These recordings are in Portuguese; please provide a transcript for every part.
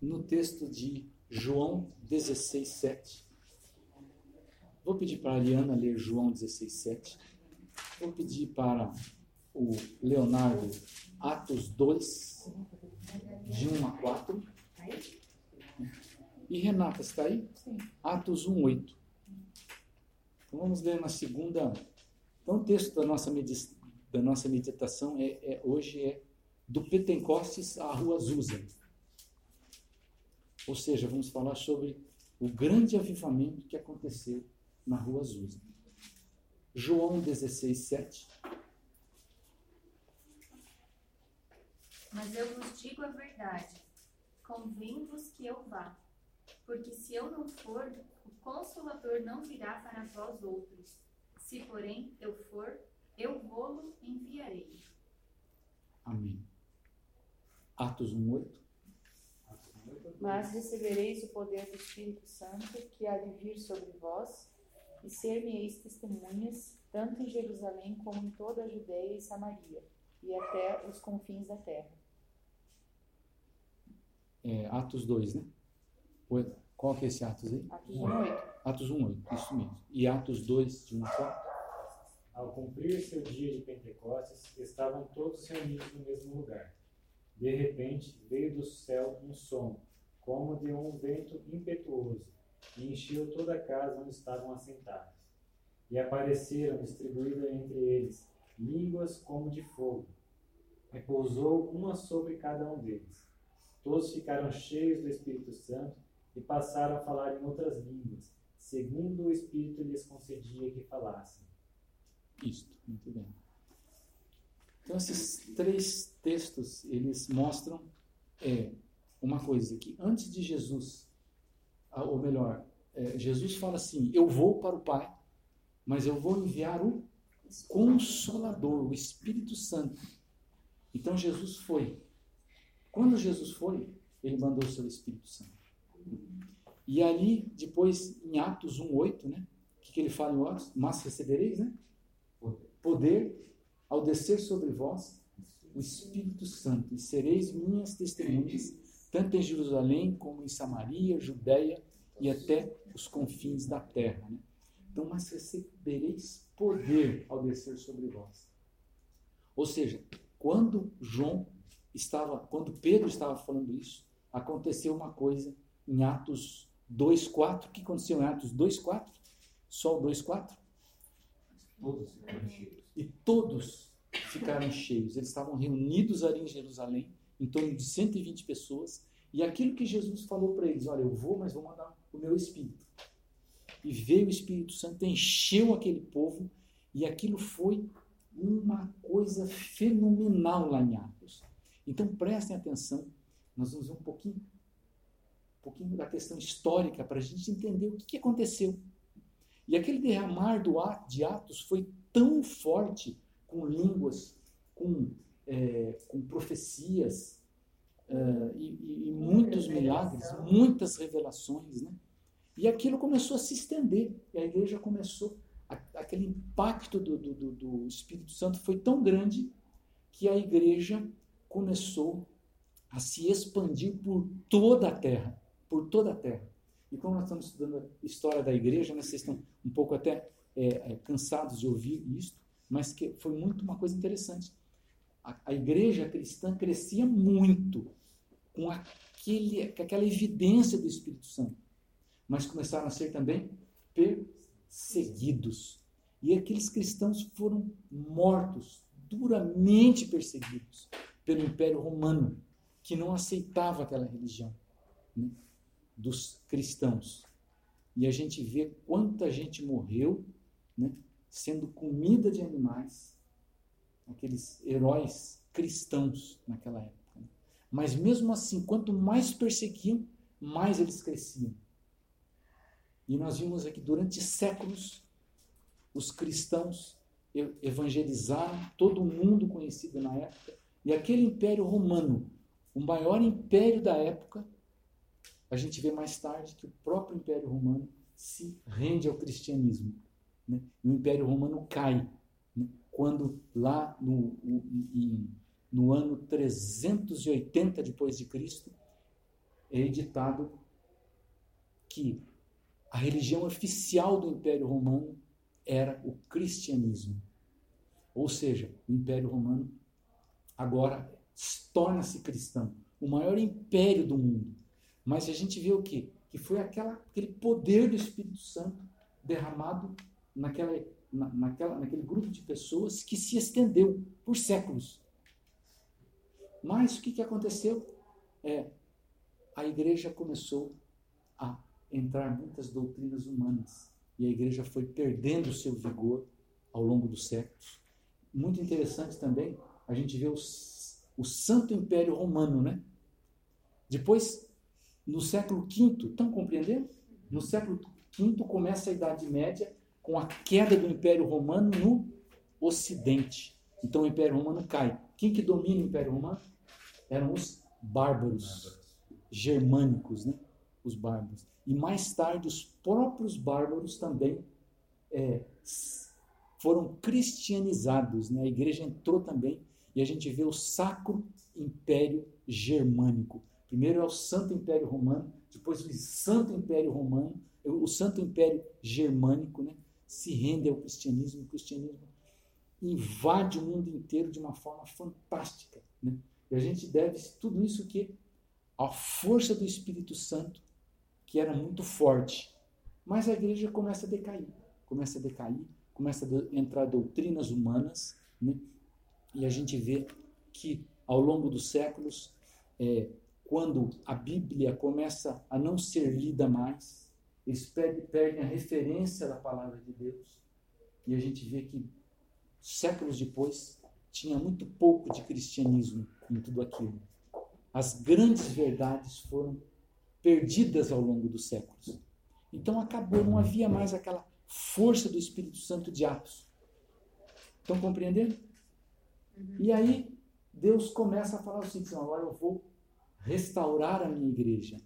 no texto de João 16, 7. Vou pedir para a Ariana ler João 16, 7. Vou pedir para o Leonardo Atos 2, de 1 a 4. E Renata, está aí? Sim. Atos 1, 8. Então vamos ler na segunda. Então o texto da nossa, meditação, da nossa meditação é, é, hoje é do Pentecostes à Rua Azusa. Ou seja, vamos falar sobre o grande avivamento que aconteceu na Rua Azusa. João 16, 7. Mas eu vos digo a verdade: convém-vos que eu vá. Porque se eu não for, o Consolador não virá para vós outros. Se, porém, eu for, eu vou-lo enviarei. Amém. Atos 1, 8. Mas recebereis o poder do Espírito Santo, que há de vir sobre vós, e ser-me-eis testemunhas, tanto em Jerusalém como em toda a Judéia e Samaria, e até os confins da terra. É, Atos 2, né? Oi, Qual que é esse Atos aí? Atos 1, 8. Atos 1, 8, isso mesmo. E Atos 2, de 1 a 4? Ao cumprir-se o dia de Pentecostes, estavam todos reunidos no mesmo lugar. De repente, veio do céu um som, como de um vento impetuoso, e encheu toda a casa onde estavam assentados. E apareceram distribuídas entre eles línguas como de fogo, e pousou uma sobre cada um deles. Todos ficaram cheios do Espírito Santo e passaram a falar em outras línguas, segundo o Espírito lhes concedia que falassem. Isto, muito bem. Então, esses três textos, eles mostram é, uma coisa, que antes de Jesus, ou melhor, é, Jesus fala assim, eu vou para o Pai, mas eu vou enviar o Consolador, o Espírito Santo. Então, Jesus foi. Quando Jesus foi, ele mandou o seu Espírito Santo. E ali, depois, em Atos 1,8, né? O que, que ele fala em Atos? Mas recebereis, né? Poder ao descer sobre vós o Espírito Santo, e sereis minhas testemunhas, tanto em Jerusalém como em Samaria, Judéia e até os confins da terra. Né? Então, mas recebereis poder ao descer sobre vós. Ou seja, quando João estava, quando Pedro estava falando isso, aconteceu uma coisa em Atos 2:4. O que aconteceu em Atos 2:4? Só o 2:4? Todos ficaram cheios. E todos ficaram cheios. Eles estavam reunidos ali em Jerusalém, em torno de 120 pessoas, e aquilo que Jesus falou para eles, olha, eu vou, mas vou mandar o meu Espírito. E veio o Espírito Santo, encheu aquele povo, e aquilo foi uma coisa fenomenal lá em Atos. Então prestem atenção, nós vamos ver um pouquinho, um pouquinho da questão histórica para a gente entender o que, que aconteceu. E aquele derramar do, de Atos foi tão forte, com línguas, com, é, com profecias uh, e, e, muitos milagres, muitas revelações, né? E aquilo começou a se estender, e a igreja começou, a, aquele impacto do, do, do Espírito Santo foi tão grande que a igreja começou a se expandir por toda a terra, por toda a terra. E como nós estamos estudando a história da igreja, né, vocês estão um pouco até é, é, cansados de ouvir isso, mas que foi muito uma coisa interessante. A, a igreja cristã crescia muito com, aquele, com aquela evidência do Espírito Santo, mas começaram a ser também perseguidos. E aqueles cristãos foram mortos, duramente perseguidos pelo Império Romano, que não aceitava aquela religião né, dos cristãos. E a gente vê quanta gente morreu né, sendo comida de animais, aqueles heróis cristãos naquela época. Né? Mas mesmo assim, quanto mais perseguiam, mais eles cresciam. E nós vimos aqui durante séculos os cristãos evangelizaram todo mundo conhecido na época e aquele império romano, o maior império da época, a gente vê mais tarde que o próprio império romano se rende ao cristianismo. Né? o Império Romano cai. Quando lá no, no, no ano 380 depois de Cristo, é editado que a religião oficial do Império Romano era o cristianismo. Ou seja, o Império Romano agora torna-se cristão, o maior império do mundo. Mas a gente vê o quê? Que foi aquela, aquele poder do Espírito Santo derramado naquela, na, naquela, naquele grupo de pessoas que se estendeu por séculos. Mas o que, que aconteceu? É, a igreja começou a entrar muitas doutrinas humanas e a igreja foi perdendo seu vigor ao longo dos séculos. Muito interessante também a gente vê os, o Santo Império Romano, né? Depois, no século V, estão compreendendo? No século V começa a Idade Média com a queda do Império Romano no Ocidente. Então o Império Romano cai. Quem que domina o Império Romano? Eram os bárbaros, germânicos, né? Os bárbaros. E mais tarde os próprios bárbaros também é, foram cristianizados. Né? A igreja entrou também e a gente vê o Sacro Império Germânico. Primeiro é o Santo Império Romano, depois o Santo Império Romano, o Santo Império Germânico, né? Se rende ao cristianismo. O cristianismo invade o mundo inteiro de uma forma fantástica. Né? E a gente deve tudo isso que a força do Espírito Santo, que era muito forte. Mas a igreja começa a decair, começa a decair, começa a entrar doutrinas humanas, né? e a gente vê que ao longo dos séculos, é, quando a Bíblia começa a não ser lida mais, eles perdem a referência da palavra de Deus, e a gente vê que séculos depois tinha muito pouco de cristianismo em tudo aquilo. As grandes verdades foram perdidas ao longo dos séculos. Então acabou, não havia mais aquela força do Espírito Santo de Atos. Estão compreendendo? Uhum. E aí Deus começa a falar seguinte: agora eu vou restaurar a minha igreja.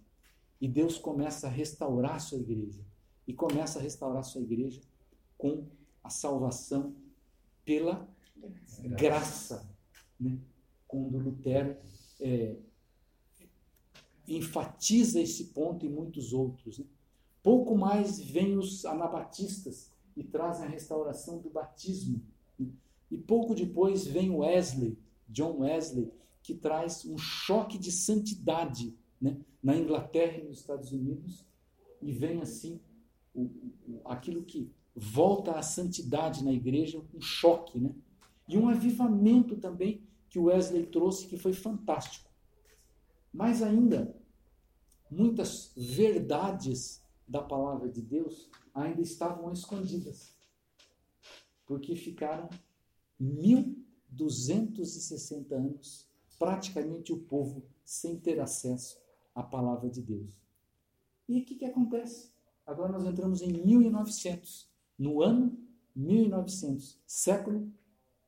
E Deus começa a restaurar a sua igreja. E começa a restaurar a sua igreja com a salvação pela graça. graça né? Quando Lutero é, enfatiza esse ponto e muitos outros. Né? Pouco mais vêm os anabatistas e trazem a restauração do batismo. Né? E pouco depois vem Wesley, John Wesley, que traz um choque de santidade né? na Inglaterra e nos Estados Unidos, e vem assim o, o, aquilo que volta à santidade na igreja, um choque, né? E um avivamento também que Wesley trouxe que foi fantástico. Mais ainda, muitas verdades da palavra de Deus ainda estavam escondidas, porque ficaram 1260 anos praticamente o povo sem ter acesso à palavra de Deus. E o que, que acontece? Agora nós entramos em 1900, no ano 1900, século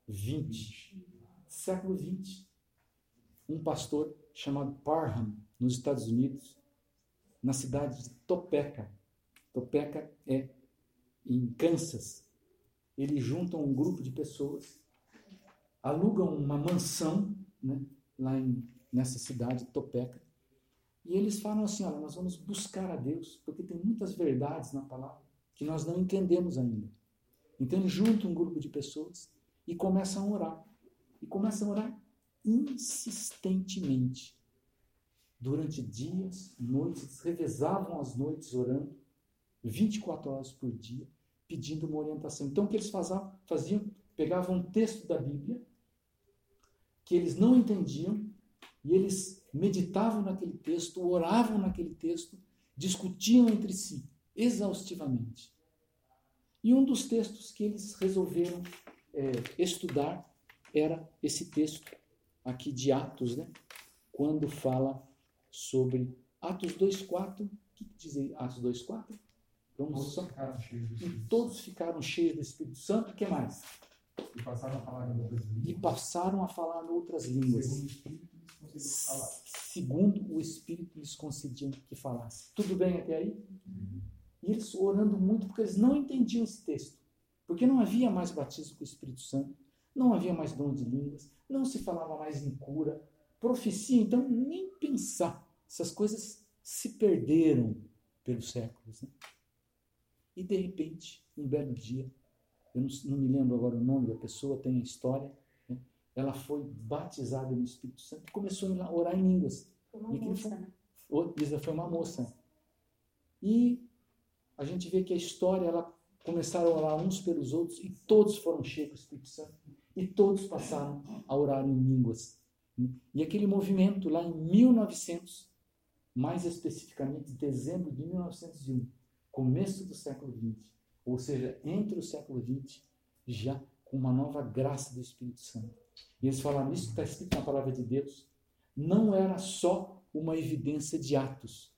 20. Século 20. Um pastor chamado Parham, nos Estados Unidos, na cidade de Topeka. Topeka é em Kansas. Eles juntam um grupo de pessoas, alugam uma mansão né, lá em, nessa cidade, Topeka, e eles falam assim: olha, nós vamos buscar a Deus, porque tem muitas verdades na palavra que nós não entendemos ainda. Então eles juntam um grupo de pessoas e começam a orar. E começam a orar insistentemente durante dias, noites, revezavam as noites orando, 24 horas por dia, pedindo uma orientação. Então, o que eles faziam? pegavam um texto da Bíblia, que eles não entendiam, e eles meditavam naquele texto, oravam naquele texto, discutiam entre si, exaustivamente. E um dos textos que eles resolveram é, estudar era esse texto aqui de Atos, né? quando fala sobre Atos 2,4. O que diz aí Atos 2,4? Vamos todos. Ficaram cheios do Espírito. todos ficaram cheios do Espírito Santo. O que mais? E passaram a falar em outras línguas. E passaram a falar em outras línguas. Segundo o Espírito lhes concediam que falasse. Tudo bem até aí? E eles orando muito porque eles não entendiam esse texto. Porque não havia mais batismo com o Espírito Santo, não havia mais dom de línguas, não se falava mais em cura, profecia, então nem pensar. Essas coisas se perderam pelos séculos. Né? E de repente, um belo dia, eu não, não, me lembro agora o nome da pessoa, tem a história? Ela foi batizada no Espírito Santo e começou a orar em línguas. Foi uma E moça, foi- né? Isa foi uma moça. E a gente vê que a história, ela começaram a orar uns pelos outros e todos foram cheios do Espírito Santo e todos passaram a orar em línguas. E aquele movimento lá em 1900, mais especificamente dezembro de 1901, começo do século XX, ou seja, entre o século XX, já com uma nova graça do Espírito Santo. E eles falaram isso que está escrito na palavra de Deus. Não era só uma evidência de atos,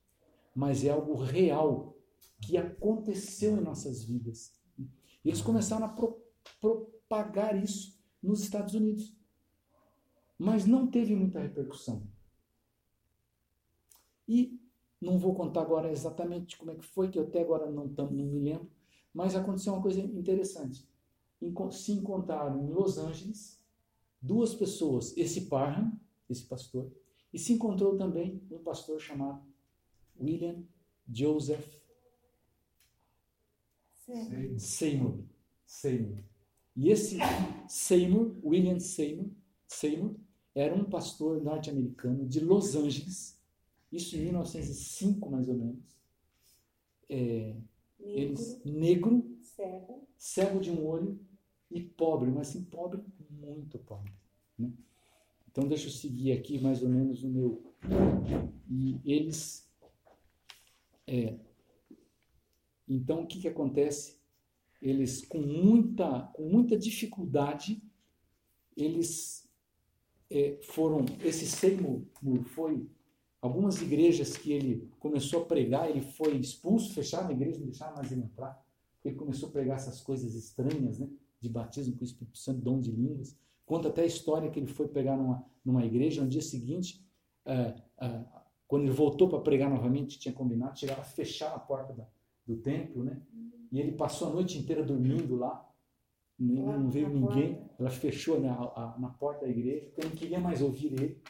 mas é algo real que aconteceu em nossas vidas. E eles começaram a pro- propagar isso nos Estados Unidos. Mas não teve muita repercussão. E não vou contar agora exatamente como é que foi, que eu até agora não, tam- não me lembro, mas aconteceu uma coisa interessante. Se encontraram em Los Angeles duas pessoas, esse Parham, esse pastor, e se encontrou também um pastor chamado William Joseph Sim. Seymour. Seymour. E esse Seymour, William Seymour, Seymour, era um pastor norte-americano de Los Angeles, isso em 1905 mais ou menos. É, Negro, eles, negro, cego. cego de um olho e pobre, mas assim, pobre, muito pobre. né? Então, deixa eu seguir aqui mais ou menos o meu. E eles. é, então, o que, que acontece? Eles, com muita, com muita dificuldade, eles é, foram. Esse Seymour foi. Algumas igrejas que ele começou a pregar, ele foi expulso, fecharam a igreja, não deixaram mais ele entrar ele começou a pregar essas coisas estranhas, né? De batismo com o Espírito Santo, dom de línguas. Conta até a história que ele foi pregar numa, numa igreja, no dia seguinte, ah, ah, quando ele voltou para pregar novamente, tinha combinado, chegaram a fechar a porta da- do templo, né? E ele passou a noite inteira dormindo lá, Lá não veio ninguém, ela fechou na, a- na porta da igreja, porque não queria mais ouvir ele.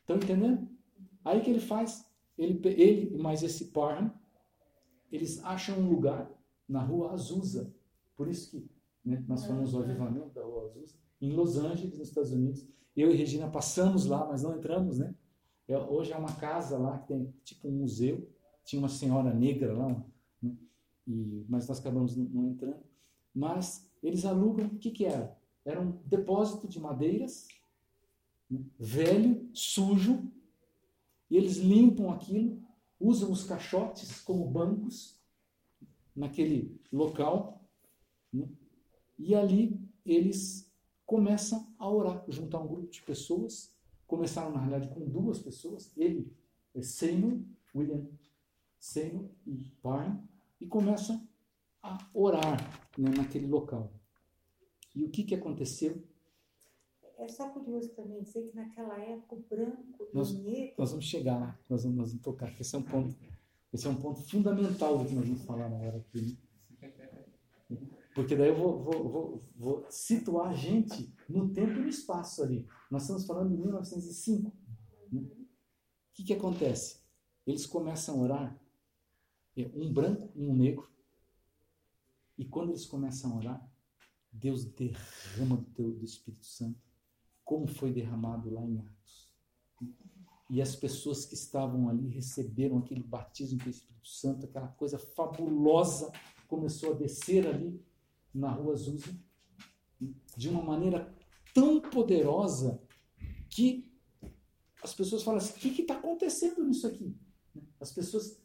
Estão entendendo? Aí que ele faz, ele, ele e mais esse Parham, eles acham um lugar na rua Azusa. Por isso que né, nós fomos ao avivamento da rua Azusa, em Los Angeles, nos Estados Unidos. Eu e Regina passamos lá, mas não entramos, né? É, hoje é uma casa lá que tem tipo um museu. Tinha uma senhora negra lá, né? e, mas nós acabamos não, não entrando. Mas eles alugam, o que, que era? Era um depósito de madeiras, né, velho, sujo, e eles limpam aquilo, usam os caixotes como bancos naquele local, né? E ali eles começam a orar, juntar um grupo de pessoas. Começaram, na realidade, com duas pessoas, ele, é Seymour, William Seymour e Barn, e começam a orar né, naquele local. E o que, que aconteceu? É só curioso também dizer que naquela época o branco e Nós- o negro Nós vamos chegar lá, nós vamos, nós vamos tocar, esse é um ponto, esse é um ponto fundamental do que nós vamos falar na hora aqui. né? Porque daí eu vou, vou, vou, vou situar a gente no tempo e no espaço ali. Nós estamos falando de 1905. né? O que, que acontece? Eles começam a orar, é, um branco e um negro, e quando eles começam a orar, Deus derrama do, teu, do Espírito Santo, como foi derramado lá em Atos. E as pessoas que estavam ali receberam aquele batismo com o Espírito Santo, aquela coisa fabulosa começou a descer ali na rua Azusa, de uma maneira tão poderosa que as pessoas falam assim: o que está acontecendo nisso aqui? As pessoas.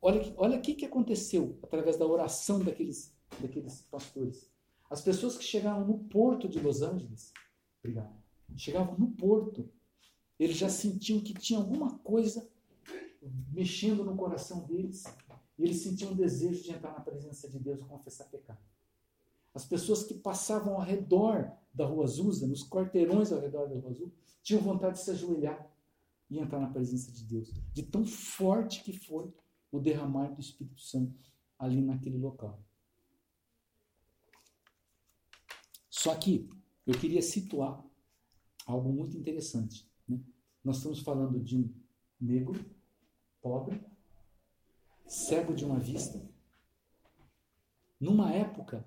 Olha, olha o que, que aconteceu através da oração daqueles, daqueles pastores. As pessoas que chegaram no porto de Los Angeles, obrigado, chegavam no porto, eles já sentiam que tinha alguma coisa mexendo no coração deles, e eles sentiam um desejo de entrar na presença de Deus e confessar pecado. As pessoas que passavam ao redor da Rua Azusa, nos quarteirões ao redor da Rua Azul, tinham vontade de se ajoelhar e entrar na presença de Deus. De tão forte que foi o derramar do Espírito Santo ali naquele local. Só que eu queria situar algo muito interessante. né? Nós estamos falando de um negro, pobre, cego de uma vista. Numa época,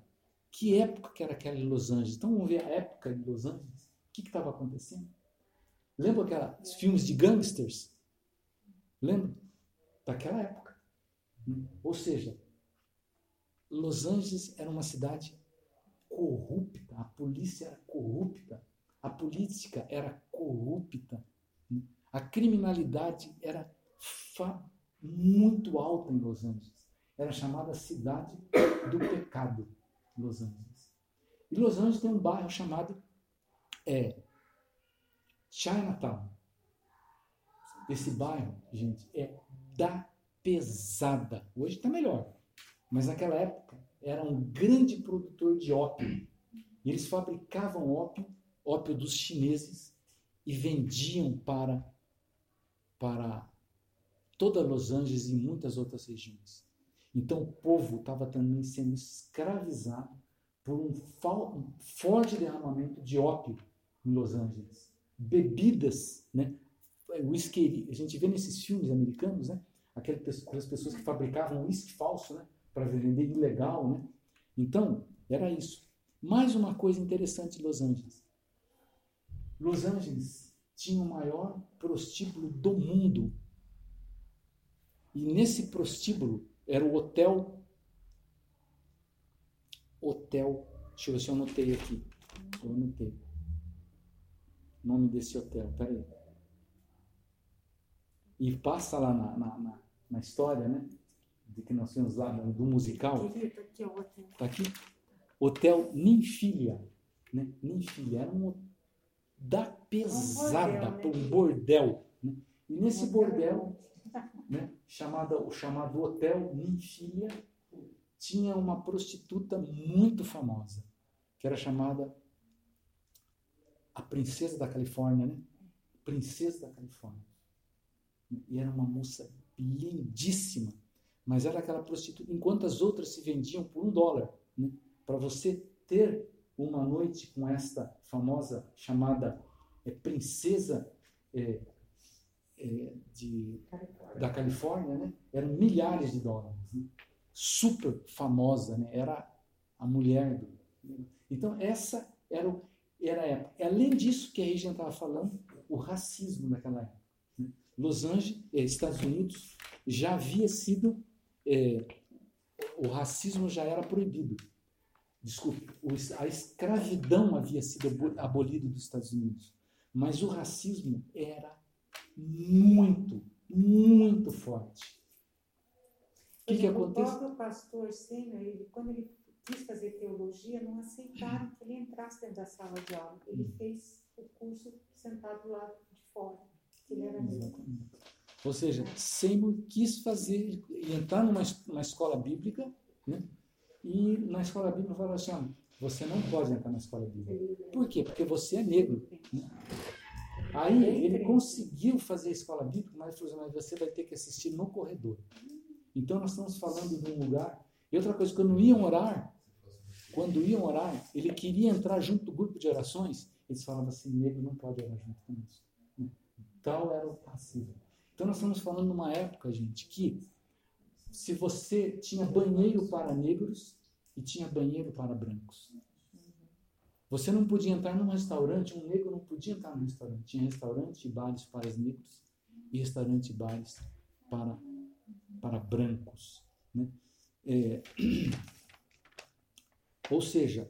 que época que era aquela em Los Angeles? Então vamos ver a época de Los Angeles. O que estava acontecendo? Lembra aqueles filmes de gangsters? Lembra? Daquela época. Ou seja, Los Angeles era uma cidade corrupta, a polícia era corrupta, a política era corrupta, a criminalidade era muito alta em Los Angeles. Era chamada cidade do pecado, Los Angeles. E Los Angeles tem um bairro chamado é, Chinatown. Esse bairro, gente, é da pesada. Hoje está melhor. Mas naquela época era um grande produtor de ópio. E eles fabricavam ópio, ópio dos chineses, e vendiam para, para toda Los Angeles e muitas outras regiões. Então o povo estava também sendo escravizado por um, forte derramamento de ópio em Los Angeles. Bebidas, né? Whisky, a gente vê nesses filmes americanos, né? Aquelas pessoas que fabricavam uísque falso, né? Para vender ilegal, né? Então, era isso. Mais uma coisa interessante em Los Angeles. Los Angeles tinha o maior prostíbulo do mundo. E nesse prostíbulo era o hotel. Hotel. Deixa eu ver se eu anotei aqui. Eu anotei. O nome desse hotel. Peraí. E passa lá na, na, na, na história, né? De que nós temos lá do musical. Está aqui? Hotel Ninfilia. Né? Ninfilia. Era um da pesada, um bordel, né? um bordel né? E nesse bordel, né, chamada, o chamado Hotel Ninfilia, tinha uma prostituta muito famosa, que era chamada a Princesa da Califórnia, né? Princesa da Califórnia. E era uma moça lindíssima, mas era aquela prostituta, enquanto as outras se vendiam por um dólar. Né? Para você ter uma noite com esta famosa chamada é, princesa é, é, de, da Califórnia, né? eram milhares de dólares. Né? Super famosa, né? era a mulher do. Então, essa era, o, era a época. Além disso, que a gente estava falando, o racismo naquela época. Né? Los Angeles, eh, Estados Unidos, já havia sido. Eh, o racismo já era proibido desculpe, a escravidão havia sido abolida dos Estados Unidos, mas o racismo era muito, muito forte. O que, que acontece? O próprio pastor Senna, ele, quando ele quis fazer teologia, não aceitaram que ele entrasse dentro da sala de aula. Ele hum. fez o curso sentado lá de fora, ele era negro. Ou seja, Seymour quis fazer, entrar numa, numa escola bíblica, né? E na escola bíblica fala assim, ó, você não pode entrar na escola bíblica. Por quê? Porque você é negro. Né? Aí ele conseguiu fazer a escola bíblica, mas ele falou assim, mas você vai ter que assistir no corredor. Então nós estamos falando de um lugar. E outra coisa, quando iam orar, quando iam orar, ele queria entrar junto do grupo de orações, eles falavam assim, negro não pode orar junto com isso. Tal era o racismo. Então nós estamos falando numa época, gente, que se você tinha banheiro para negros e tinha banheiro para brancos. Você não podia entrar num restaurante, um negro não podia entrar num restaurante. Tinha restaurante e bares para os negros e restaurante e bares para, para brancos. Né? É, ou seja,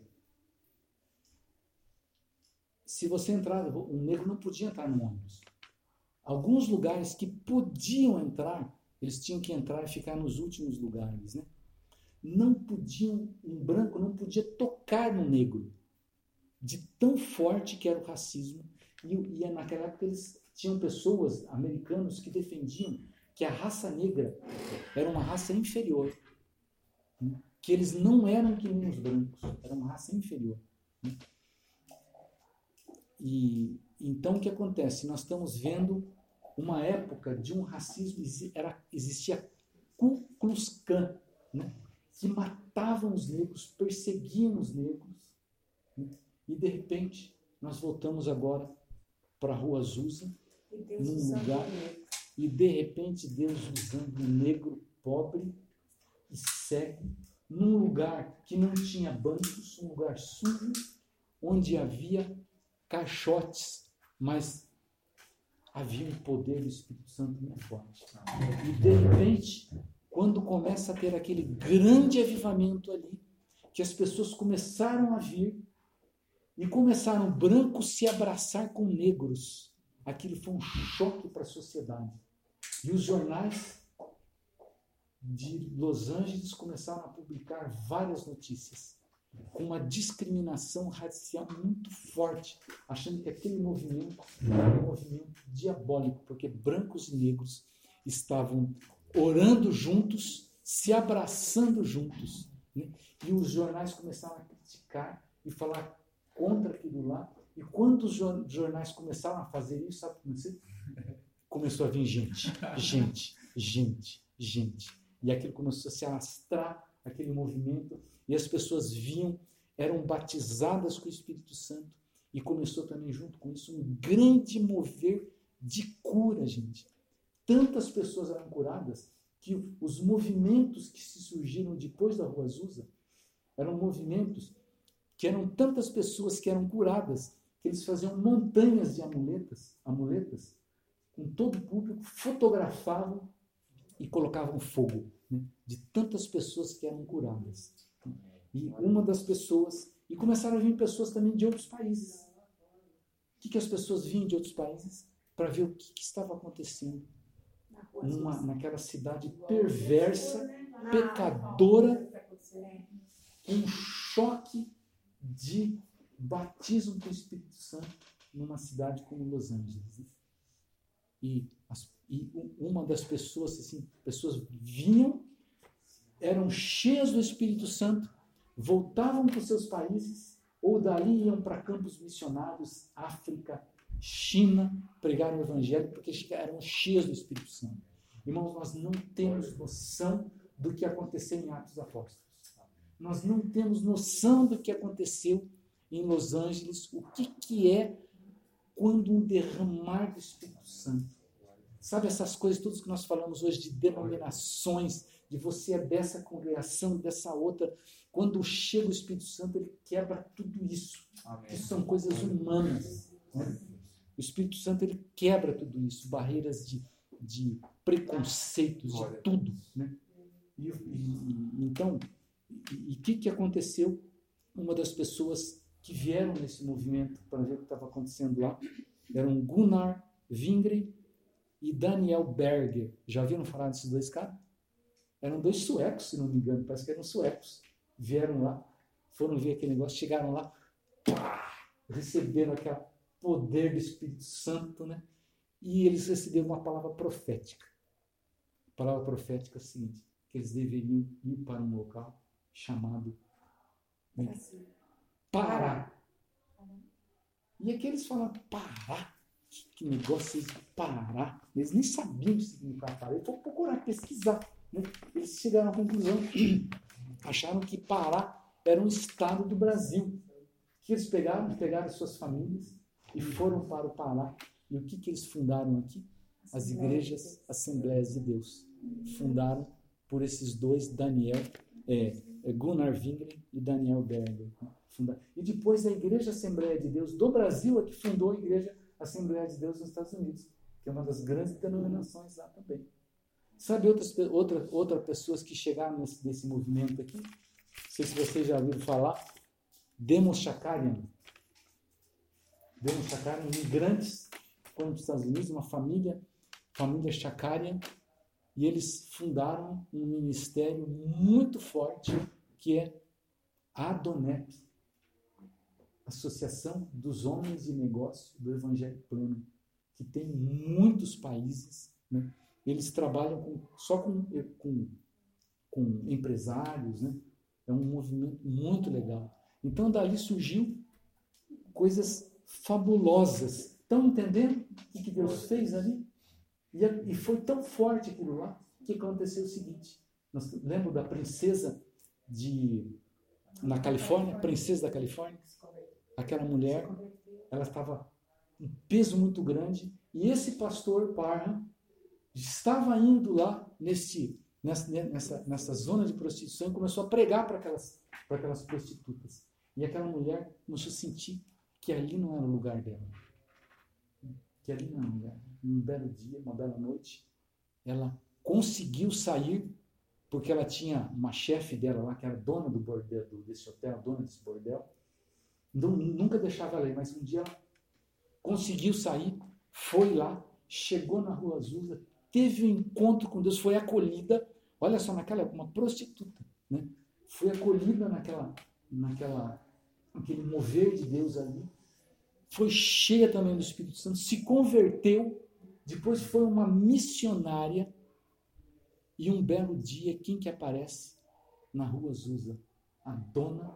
se você entrar, um negro não podia entrar no ônibus. Alguns lugares que podiam entrar, eles tinham que entrar e ficar nos últimos lugares, né? Não podiam, um branco não podia tocar no negro, de tão forte que era o racismo. E, e é naquela época eles tinham pessoas, americanos, que defendiam que a raça negra era uma raça inferior, né? que eles não eram que nem os brancos, era uma raça inferior. Né? E então o que acontece? Nós estamos vendo uma época de um racismo, era, existia Ku Klux Klan, né? que matavam os negros, perseguiam os negros. Né? E de repente, nós voltamos agora para a Rua Azusa, num lugar. E de repente Deus usando um negro pobre e cego, num lugar que não tinha bancos, um lugar sujo, onde havia caixotes, mas havia um poder do Espírito Santo muito forte. E de repente, quando começa a ter aquele grande avivamento ali, que as pessoas começaram a vir e começaram brancos se abraçar com negros. Aquilo foi um choque para a sociedade. E os jornais de Los Angeles começaram a publicar várias notícias com uma discriminação racial muito forte, achando que aquele movimento era um movimento diabólico, porque brancos e negros estavam orando juntos, se abraçando juntos. Né? E os jornais começaram a criticar e falar contra aquilo lá. E quando os jornais começaram a fazer isso, sabe como é? Começou a vir gente, gente, gente, gente. E aquilo começou a se alastrar, aquele movimento, e as pessoas vinham, eram batizadas com o Espírito Santo, e começou também junto com isso um grande mover de cura, gente. Tantas pessoas eram curadas que os movimentos que se surgiram depois da Rua Azusa eram movimentos que eram tantas pessoas que eram curadas que eles faziam montanhas de amuletas, amuletas com todo o público, fotografavam e colocavam fogo né, de tantas pessoas que eram curadas. E uma das pessoas, e começaram a vir pessoas também de outros países. O que, que as pessoas vinham de outros países? Para ver o que, que estava acontecendo numa, naquela cidade perversa, pecadora, um choque de batismo com o Espírito Santo numa cidade como Los Angeles. E, as, e uma das pessoas, assim, pessoas vinham, eram cheias do Espírito Santo, voltavam para os seus países, ou dali iam para campos missionários, África, China, pregar o Evangelho, porque eram cheias do Espírito Santo. Irmãos, nós não temos noção do que aconteceu em Atos Apóstolos. Nós não temos noção do que aconteceu em Los Angeles, o que, que é quando um derramar do Espírito Santo. Sabe essas coisas todas que nós falamos hoje de denominações, de você é dessa congregação, dessa outra. Quando chega o Espírito Santo, ele quebra tudo isso. Amém. Que são coisas humanas. Né? O Espírito Santo ele quebra tudo isso, barreiras de, de preconceitos, de tudo. Né? E, e, então, e o que, que aconteceu? Uma das pessoas que vieram nesse movimento para ver o que estava acontecendo lá eram Gunnar Vingre e Daniel Berger. Já viram falar desses dois caras? Eram dois suecos, se não me engano, parece que eram suecos. Vieram lá, foram ver aquele negócio, chegaram lá, pá, receberam aquele poder do Espírito Santo, né? E eles receberam uma palavra profética. A palavra profética é a seguinte: que eles deveriam ir para um local chamado né, Pará. E aqueles falam, Pará? Que negócio é esse? Pará? Eles nem sabiam o que significava Pará. Eles foram procurar, pesquisar. Né? Eles chegaram à conclusão, acharam que Pará era um estado do Brasil. Que eles pegaram, pegaram suas famílias e foram para o Pará. E o que, que eles fundaram aqui? As igrejas Assembleias de Deus. Fundaram por esses dois, Daniel, é, é Gunnar Wingren e Daniel Berger. Né? E depois a Igreja Assembleia de Deus do Brasil é que fundou a Igreja Assembleia de Deus nos Estados Unidos, que é uma das grandes denominações lá também. Sabe outras outra, outra pessoas que chegaram nesse, nesse movimento aqui? Não sei se vocês já ouviram falar. Demos Shakarian. Demos Shakarian, imigrantes, foram para os Estados Unidos, uma família, família Shakarian, e eles fundaram um ministério muito forte que é a Adonep, Associação dos Homens de Negócio do Evangelho Plano, que tem muitos países. Né? Eles trabalham com, só com, com, com empresários, né? é um movimento muito legal. Então, dali surgiu coisas fabulosas. Estão entendendo o que Deus fez ali? E, e foi tão forte aquilo lá que aconteceu o seguinte: nós, lembra da princesa de na Califórnia, princesa da Califórnia? Aquela mulher, ela estava um peso muito grande e esse pastor Parham estava indo lá nesse, nessa, nessa, nessa zona de prostituição e começou a pregar para aquelas, para aquelas prostitutas. E aquela mulher começou a sentir que ali não era o lugar dela. Que ali não era o lugar. Um belo dia, uma bela noite, ela conseguiu sair porque ela tinha uma chefe dela lá, que era dona do bordel, desse hotel, dona desse bordel. Então, nunca deixava ela ir, mas um dia ela conseguiu sair, foi lá, chegou na Rua Azusa, teve um encontro com Deus, foi acolhida, olha só, naquela uma prostituta, né? Foi acolhida naquela, naquela, naquele mover de Deus ali, foi cheia também do Espírito Santo, se converteu, depois foi uma missionária, e um belo dia, quem que aparece na Rua Azusa? A dona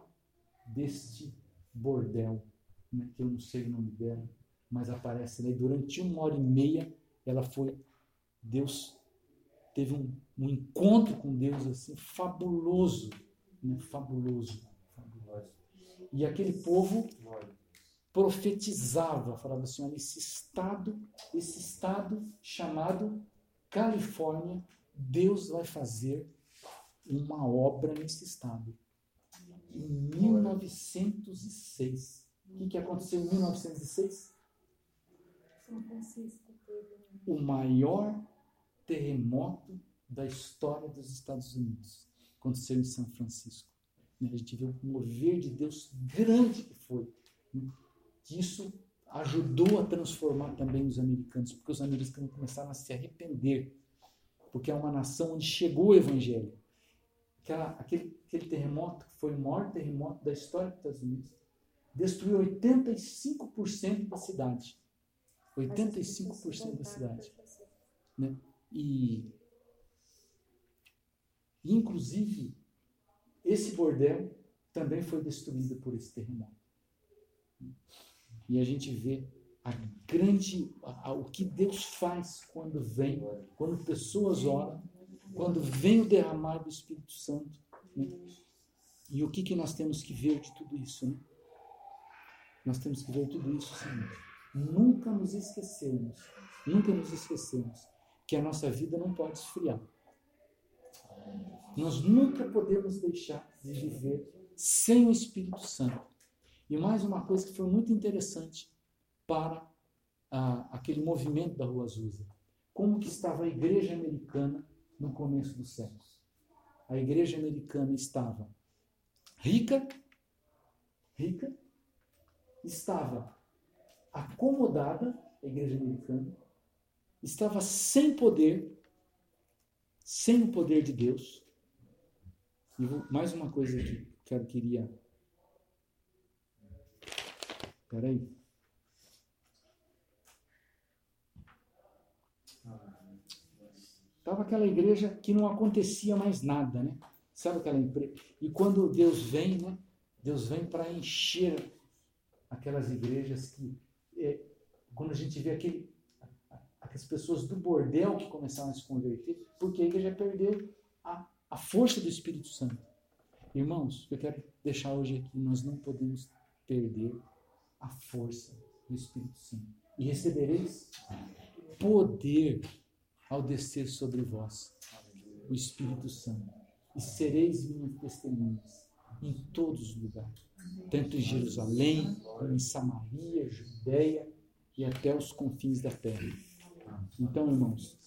deste bordel, né, que eu não sei o nome dela, mas aparece ali. Durante uma hora e meia, ela foi Deus teve um, um encontro com Deus assim fabuloso, né? fabuloso, fabuloso. E aquele povo profetizava, falava assim, olha, esse estado, esse estado chamado Califórnia, Deus vai fazer uma obra nesse estado. Em 1906. O que, que aconteceu em 1906? São Francisco teve o maior terremoto da história dos Estados Unidos. Aconteceu em São Francisco. Né? A gente viu o mover de Deus grande que foi. Né? Isso ajudou a transformar também os americanos, porque os americanos começaram a se arrepender, porque é uma nação onde chegou o evangelho. Aquela, aquele, aquele terremoto, que foi o maior terremoto da história dos Estados Unidos, destruiu 85% da cidade. 85% da cidade. Né? E, inclusive, esse bordel também foi destruído por esse terremoto. E a gente vê a grande, a, a, o que Deus faz quando vem, quando pessoas oram, quando vem o derramar do Espírito Santo. Né? E o que, que nós temos que ver de tudo isso? Né? Nós temos que ver tudo isso sim nunca nos esquecemos, nunca nos esquecemos que a nossa vida não pode esfriar. Nós nunca podemos deixar de viver sem o Espírito Santo. E mais uma coisa que foi muito interessante para ah, aquele movimento da Rua Azusa. Como que estava a igreja americana no começo dos séculos? A igreja americana estava rica, rica, estava acomodada, a igreja americana, estava sem poder, sem o poder de Deus. E mais uma coisa que eu queria. Espera aí. Estava aquela igreja que não acontecia mais nada, né? Sabe aquela empresa? E quando Deus vem, né? Deus vem para encher aquelas igrejas que é, quando a gente vê aquele, aquelas pessoas do bordel que começaram a se converter, porque a igreja perdeu a, a força do Espírito Santo. Irmãos, eu quero deixar hoje aqui, nós não podemos perder a força do Espírito Santo. E recebereis poder ao descer sobre vós o Espírito Santo. E sereis minhas testemunhas em todos os lugares tanto em Jerusalém, como em Samaria, Judéia e até os confins da terra. Então, irmãos,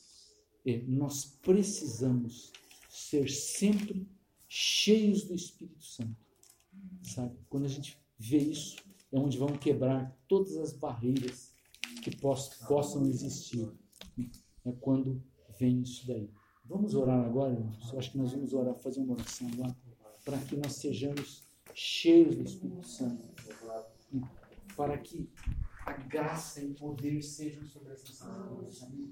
é, nós precisamos ser sempre cheios do Espírito Santo. Sabe? Quando a gente vê isso, é onde vão quebrar todas as barreiras que possam existir. É quando vem isso daí. Vamos orar agora, irmãos? Eu acho que nós vamos orar, fazer uma oração lá, para que nós sejamos cheios do Espírito Santo, para que a graça e o poder sejam sobre as nossas vidas.